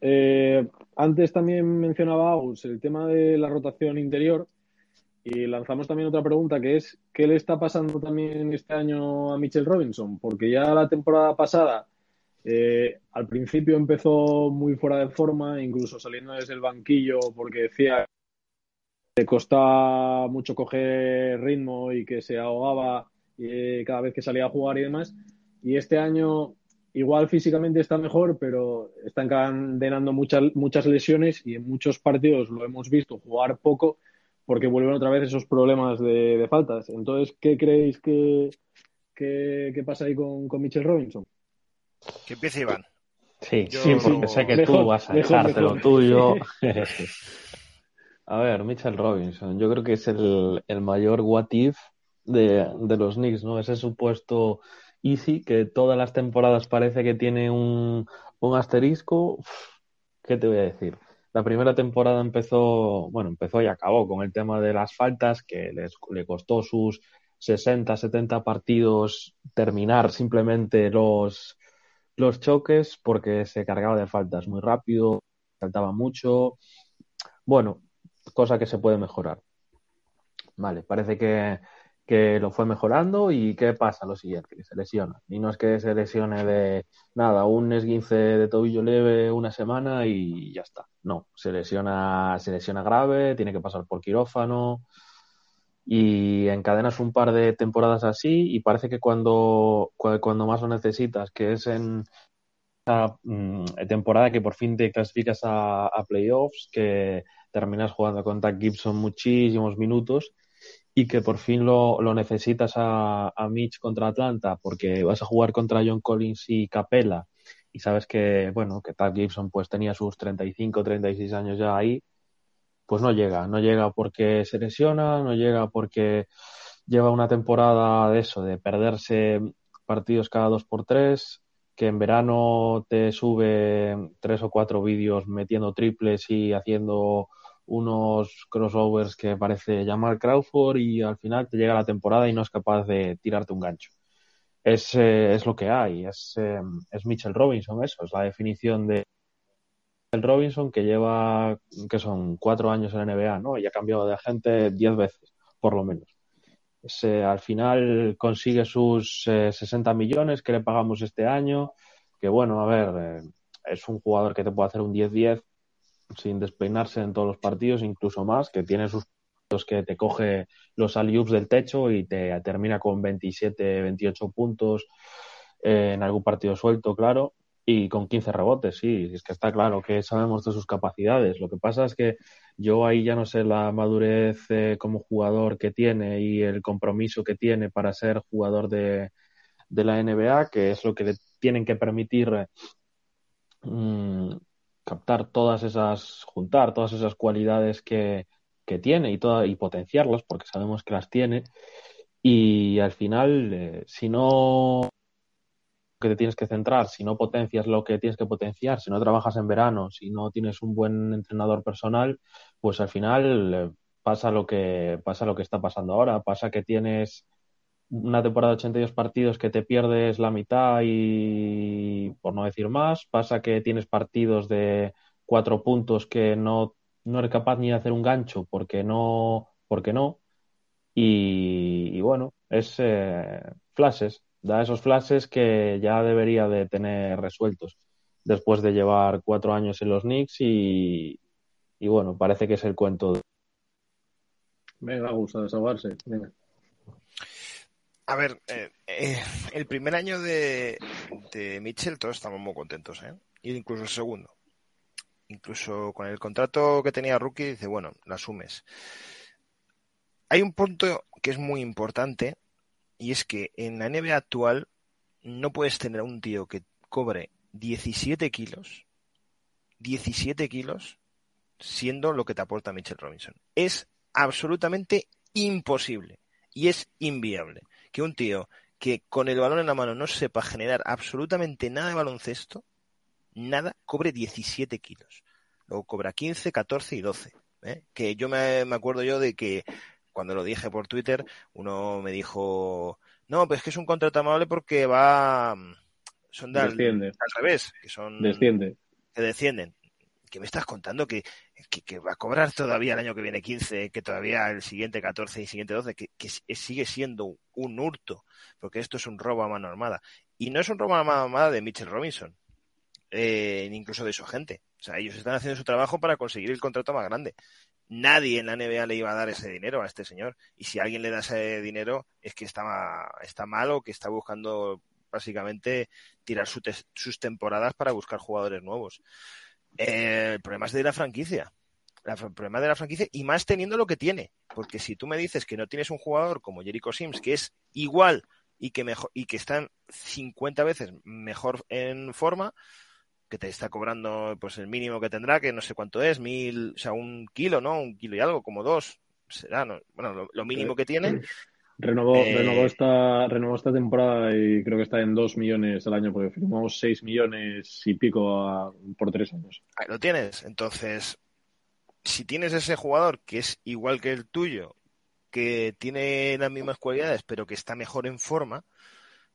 eh, antes también mencionaba el tema de la rotación interior. Y lanzamos también otra pregunta que es, ¿qué le está pasando también este año a Mitchell Robinson? Porque ya la temporada pasada, eh, al principio empezó muy fuera de forma, incluso saliendo desde el banquillo porque decía que le costaba mucho coger ritmo y que se ahogaba eh, cada vez que salía a jugar y demás. Y este año igual físicamente está mejor, pero está encadenando muchas, muchas lesiones y en muchos partidos lo hemos visto jugar poco porque vuelven otra vez esos problemas de, de faltas. Entonces, ¿qué creéis que, que, que pasa ahí con, con Mitchell Robinson? que empiece Iván. Sí, Yo- sí, porque sé que Mejor, tú vas a mejor, dejarte mejor. lo tuyo. a ver, Mitchell Robinson, yo creo que es el, el mayor what if de, de los Knicks, ¿no? Ese supuesto Y sí, que todas las temporadas parece que tiene un, un asterisco. ¿Qué te voy a decir? La primera temporada empezó, bueno, empezó y acabó con el tema de las faltas, que les, le costó sus 60, 70 partidos terminar simplemente los, los choques porque se cargaba de faltas muy rápido, faltaba mucho. Bueno, cosa que se puede mejorar. Vale, parece que, que lo fue mejorando y ¿qué pasa? Lo siguiente, que se lesiona. Y no es que se lesione de nada, un esguince de tobillo leve una semana y ya está. No, se lesiona, se lesiona grave, tiene que pasar por quirófano y encadenas un par de temporadas así y parece que cuando, cuando más lo necesitas, que es en la mm, temporada que por fin te clasificas a, playoffs, que terminas jugando con Doug Gibson muchísimos minutos y que por fin lo, lo necesitas a, a, Mitch contra Atlanta porque vas a jugar contra John Collins y Capella y sabes que, bueno, que Tad Gibson pues tenía sus 35, 36 años ya ahí, pues no llega, no llega porque se lesiona, no llega porque lleva una temporada de eso, de perderse partidos cada dos por tres, que en verano te sube tres o cuatro vídeos metiendo triples y haciendo unos crossovers que parece llamar Crawford y al final te llega la temporada y no es capaz de tirarte un gancho. Es, eh, es lo que hay, es, eh, es Mitchell Robinson, eso, es la definición de Mitchell Robinson que lleva, que son cuatro años en la NBA, ¿no? Y ha cambiado de agente diez veces, por lo menos. Es, eh, al final consigue sus 60 millones que le pagamos este año, que bueno, a ver, es un jugador que te puede hacer un 10-10 sin despeinarse en todos los partidos, incluso más, que tiene sus partidos que te coge los alley del techo y te termina con 27, 28 puntos eh, en algún partido suelto, claro, y con 15 rebotes, sí, es que está claro que sabemos de sus capacidades. Lo que pasa es que yo ahí ya no sé la madurez eh, como jugador que tiene y el compromiso que tiene para ser jugador de, de la NBA, que es lo que le tienen que permitir mm, captar todas esas, juntar todas esas cualidades que, que tiene y, toda, y potenciarlas, porque sabemos que las tiene. Y al final, eh, si no que te tienes que centrar, si no potencias lo que tienes que potenciar, si no trabajas en verano, si no tienes un buen entrenador personal, pues al final eh, pasa lo que pasa lo que está pasando ahora, pasa que tienes una temporada de 82 partidos que te pierdes la mitad y, por no decir más, pasa que tienes partidos de cuatro puntos que no, no eres capaz ni de hacer un gancho porque no, porque no. Y, bueno, es eh, flashes, da esos flashes que ya debería de tener resueltos después de llevar cuatro años en los Knicks y, y bueno, parece que es el cuento. Venga, gusta desahogarse. Venga. A ver, eh, eh, el primer año de, Mitchell todos estamos muy contentos, ¿eh? Incluso el segundo. Incluso con el contrato que tenía Rookie, dice, bueno, lo asumes. Hay un punto que es muy importante y es que en la NBA actual no puedes tener a un tío que cobre 17 kilos, 17 kilos, siendo lo que te aporta Mitchell Robinson. Es absolutamente imposible y es inviable que un tío que con el balón en la mano no sepa generar absolutamente nada de baloncesto, nada, cobre 17 kilos. Luego cobra 15, 14 y 12. ¿eh? Que yo me, me, acuerdo yo de que cuando lo dije por Twitter, uno me dijo, no, pues que es un contrato amable porque va... Son de al, al, revés, que son... Desciende. Que descienden que me estás contando que, que, va a cobrar todavía el año que viene 15, que todavía el siguiente 14 y siguiente 12, que, sigue siendo un hurto, porque esto es un robo a mano armada. Y no es un robo a mano armada de Mitchell Robinson, eh, incluso de su agente. O sea, ellos están haciendo su trabajo para conseguir el contrato más grande. Nadie en la NBA le iba a dar ese dinero a este señor. Y si alguien le da ese dinero, es que está, está mal que está buscando básicamente tirar su te sus temporadas para buscar jugadores nuevos. Eh, el problema es de la franquicia. El problema de la franquicia y más teniendo lo que tiene. Porque si tú me dices que no tienes un jugador como Jericho Sims, que es igual y que, mejor, y que está 50 veces mejor en forma, que te está cobrando pues el mínimo que tendrá, que no sé cuánto es, mil, o sea, un kilo, ¿no? Un kilo y algo, como dos, será, ¿no? bueno, lo, lo mínimo que tiene. Renovó, Eh, renovó, esta, renovó esta temporada y creo que está en 2 millones al año, porque firmamos 6 millones y pico a- por tres años. Ahí lo tienes. Entonces, si tienes ese jugador que es igual que el tuyo, que tiene las mismas cualidades, pero que está mejor en forma,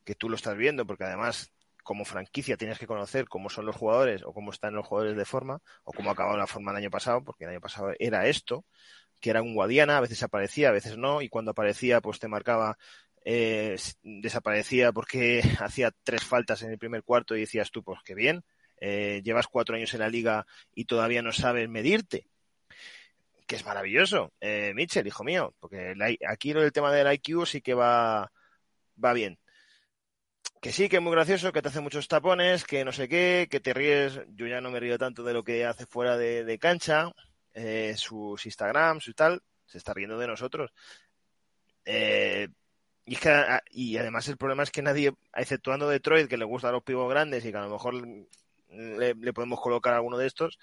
que tú lo estás viendo, porque además, como franquicia, tienes que conocer cómo son los jugadores o cómo están los jugadores de forma, o cómo ha acabado la forma el año pasado, porque el año pasado era esto, que era un Guadiana, a veces aparecía, a veces no, y cuando aparecía, pues te marcaba, eh, desaparecía porque hacía tres faltas en el primer cuarto y decías tú, pues qué bien, eh, llevas cuatro años en la liga y todavía no sabes medirte. Que es maravilloso, eh, Mitchell, hijo mío, porque aquí lo del tema del IQ sí que va, va bien. Que sí, que es muy gracioso, que te hace muchos tapones, que no sé qué, que te ríes. Yo ya no me río tanto de lo que hace fuera de cancha, eh, sus Instagrams y tal, se está riendo de nosotros. Eh, y, es que, además el problema es que nadie, exceptuando Detroit, que le gustan los pibos grandes y que a lo mejor le, le podemos colocar a alguno de estos,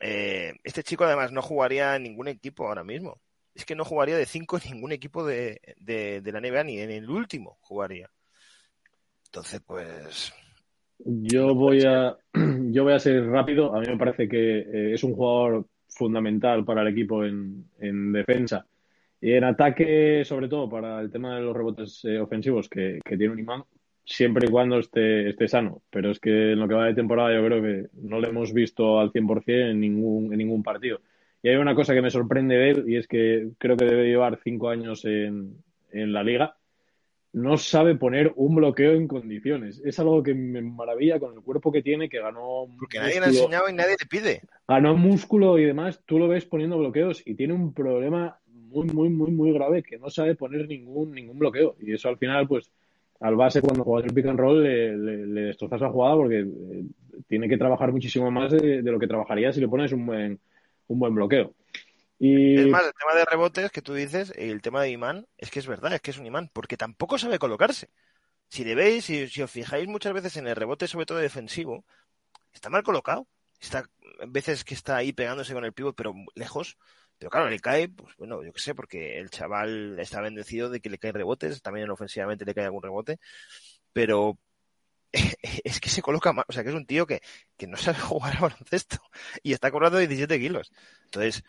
eh, este chico además no jugaría en ningún equipo ahora mismo. Es que no jugaría de 5 en ningún equipo de, de, de la NBA, ni en el último jugaría. Entonces, pues, Yo voy a, yo voy a ser rápido. A mí me parece que eh, es un jugador fundamental para el equipo en, en defensa y en ataque, sobre todo para el tema de los rebotes eh, ofensivos que, que tiene un imán, siempre y cuando esté, esté sano. Pero es que en lo que va de temporada yo creo que no lo hemos visto al 100% en ningún, en ningún partido. Y hay una cosa que me sorprende de él y es que creo que debe llevar cinco años en, en la liga no sabe poner un bloqueo en condiciones. Es algo que me maravilla con el cuerpo que tiene, que ganó porque nadie le ha músculo, enseñado y nadie le pide. ganó músculo y demás. Tú lo ves poniendo bloqueos y tiene un problema muy, muy, muy, muy grave que no sabe poner ningún, ningún bloqueo. Y eso al final, pues, al base cuando juegas el pick and roll le, le, le destrozas la jugada porque eh, tiene que trabajar muchísimo más de, de lo que trabajaría si le pones un buen, un buen bloqueo. Y Es más, el tema de rebotes que tú dices, y el tema de imán, es que es verdad, es que es un imán, porque tampoco sabe colocarse. Si le veis, si, si os fijáis muchas veces en el rebote, sobre todo defensivo, está mal colocado. Está, veces que está ahí pegándose con el pívot, pero lejos. Pero claro, le cae, pues bueno, yo qué sé, porque el chaval está bendecido de que le caen rebotes, también ofensivamente le cae algún rebote, pero es que se coloca mal, o sea, que es un tío que, que no sabe jugar a baloncesto y está cobrando 17 kilos. Entonces,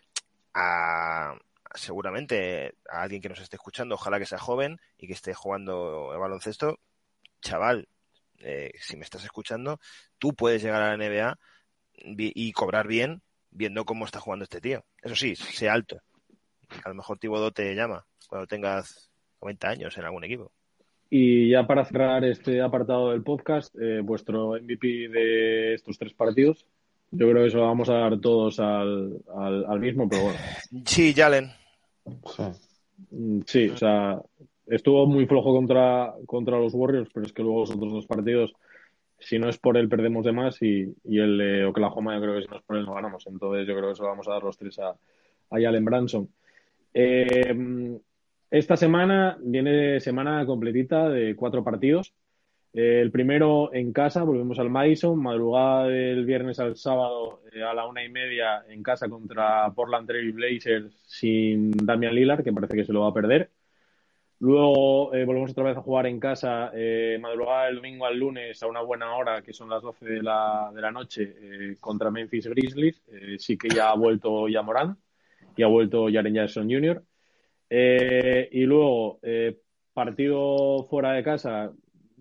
a, seguramente a alguien que nos esté escuchando, ojalá que sea joven y que esté jugando baloncesto, chaval, eh, si me estás escuchando, tú puedes llegar a la NBA y cobrar bien viendo cómo está jugando este tío. Eso sí, sea alto. A lo mejor Tibodó te llama cuando tengas 90 años en algún equipo. Y ya para cerrar este apartado del podcast, eh, vuestro MVP de estos tres partidos, yo creo que se lo vamos a dar todos al, al, al mismo, pero bueno. Sí, Jalen. Sí. Mm, Sí, o sea, estuvo muy flojo contra, contra los Warriors, pero es que luego los otros dos partidos, si no es por él, perdemos de más y, y el de Oklahoma, yo creo que si no es por él, no ganamos. Entonces, yo creo que se lo vamos a dar los tres a, a Jalen Branson. Eh, esta semana viene semana completita de cuatro partidos. Eh, el primero en casa, volvemos al Madison, madrugada del viernes al sábado eh, a la una y media en casa contra Portland Trail Blazers sin Damian Lillard, que parece que se lo va a perder. Luego eh, volvemos otra vez a jugar en casa, madrugada del domingo al lunes a una buena hora, que son las 12 de la, de la noche, contra Memphis Grizzlies. Sí que ya ha vuelto ya Morán y ha vuelto Jaren Jackson Jr. Y luego, partido fuera de casa,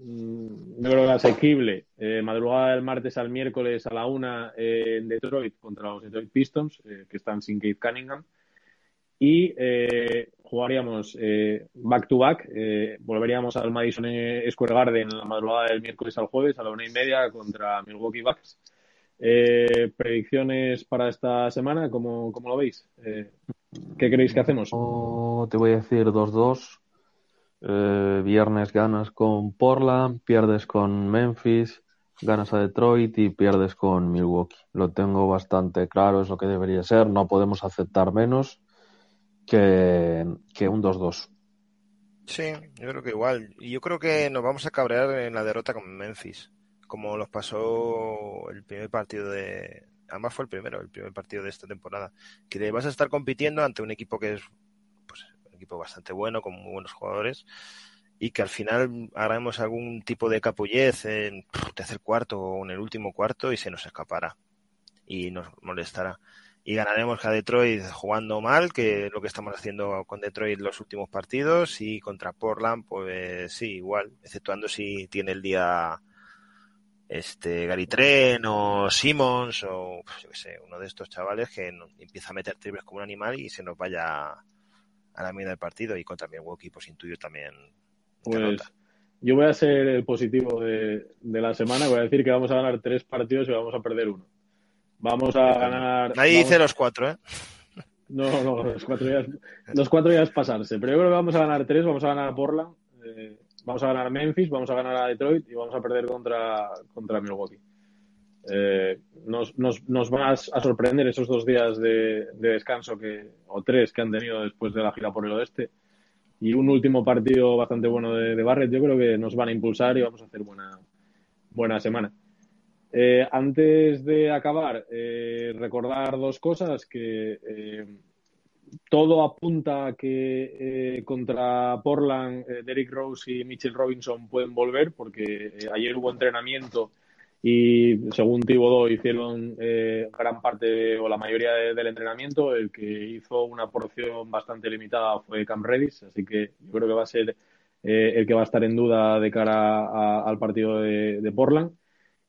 yo creo que asequible. Eh, madrugada del martes al miércoles a la una eh, en Detroit contra los Detroit Pistons, eh, que están sin Kate Cunningham. Y jugaríamos back to back. volveríamos al Madison Square Garden la madrugada del miércoles al jueves a la una y media contra Milwaukee Bucks. Predicciones para esta semana, ¿cómo, cómo lo veis? ¿Qué creéis que hacemos? Te voy a decir 2-2. Eh, viernes ganas con Portland, pierdes con Memphis, ganas a Detroit y pierdes con Milwaukee. Lo tengo bastante claro, es lo que debería ser. No podemos aceptar menos que, que un 2-2. Sí, yo creo que igual. Y yo creo que nos vamos a cabrear en la derrota con Memphis, como nos pasó el primer partido de... Además fue el primero, el primer partido de esta temporada. Que vas a estar compitiendo ante un equipo que es equipo bastante bueno, con muy buenos jugadores, y que al final haremos algún tipo de capullez en tercer cuarto o en el último cuarto y se nos escapará y nos molestará. Y ganaremos a Detroit jugando mal, que es lo que estamos haciendo con Detroit los últimos partidos, y contra Portland, pues sí, igual, exceptuando si tiene el día este Gary Tren o Simmons o yo qué sé, uno de estos chavales que empieza a meter triples como un animal y se nos vaya a la mitad del partido y contra Milwaukee pues intuyo también pues yo voy a ser el positivo de, de, la semana voy a decir que vamos a ganar tres partidos y vamos a perder uno vamos a ganar nadie vamos... dice los cuatro ¿eh? no, no, los cuatro días los cuatro días pasarse pero yo creo que vamos a ganar tres vamos a ganar a Portland eh, vamos a ganar a Memphis, vamos a ganar a Detroit y vamos a perder contra, contra Milwaukee. Eh, nos, nos, nos van a, sorprender esos dos días de, de, descanso que, o tres que han tenido después de la gira por el oeste y un último partido bastante bueno de, de Barrett. Yo creo que nos van a impulsar y vamos a hacer buena, buena semana. Eh, antes de acabar, eh, recordar dos cosas que todo apunta a que contra Portland, eh, Derrick Rose y Mitchell Robinson pueden volver, porque ayer hubo entrenamiento y según Thibodeau hicieron gran parte o la mayoría de, del entrenamiento. El que hizo una porción bastante limitada fue Cam Redis, así que yo creo que va a ser el que va a estar en duda de cara a, al partido de, de Portland.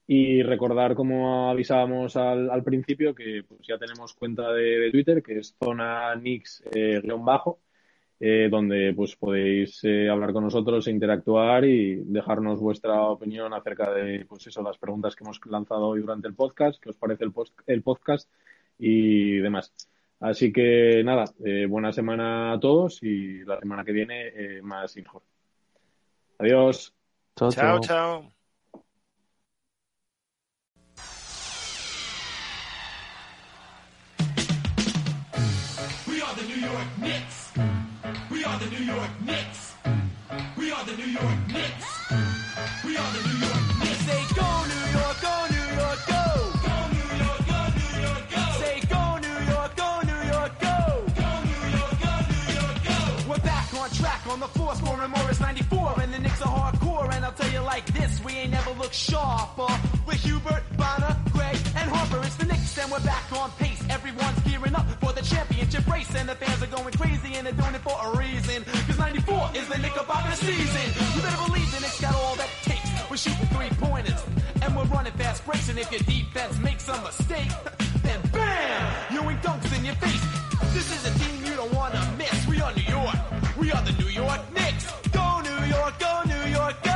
Y recordar, como avisábamos al, al principio, que pues, ya tenemos cuenta de, Twitter, que es zona Nix eh, bajo, eh, donde pues podéis eh, hablar con nosotros e interactuar y dejarnos vuestra opinión acerca de pues eso, las preguntas que hemos lanzado hoy durante el podcast, qué os parece el, post, el podcast y demás. Así que nada, eh, buena semana a todos y la semana que viene eh, más info. Adiós. Chao, chao. chao. New York Knicks. We are the New York Knicks. We are the New York Knicks. Say go New York, go New York, go. Go New York, go New York, go. Say go New York, go New York, go. Go New York, go New York, go. We're back on track on the floor, scoring Morris 94, and the Knicks are hardcore. And I'll like this, we ain't never looked sharper. Uh, With Hubert, Bonner, Gray, and Harper, it's the Knicks, and we're back on pace. Everyone's gearing up for the championship race, and the fans are going crazy, and they're doing it for a reason. Cause 94 is the Knickerbocker season. You better believe the Knicks got all that takes. We're shooting three pointers, and we're running fast breaks, and if your defense makes a mistake, then bam! You Ewing dunks in your face. This is a team you don't wanna miss. We are New York. We are the New York Knicks. Go New York, go New York! Go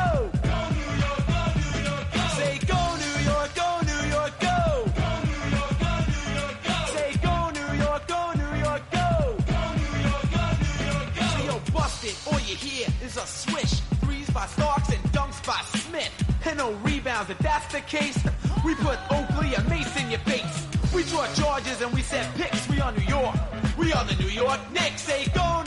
And no rebounds, if that's the case, we put Oakley and Mace in your face. We draw charges and we set picks. We are New York. We are the New York Knicks. Say go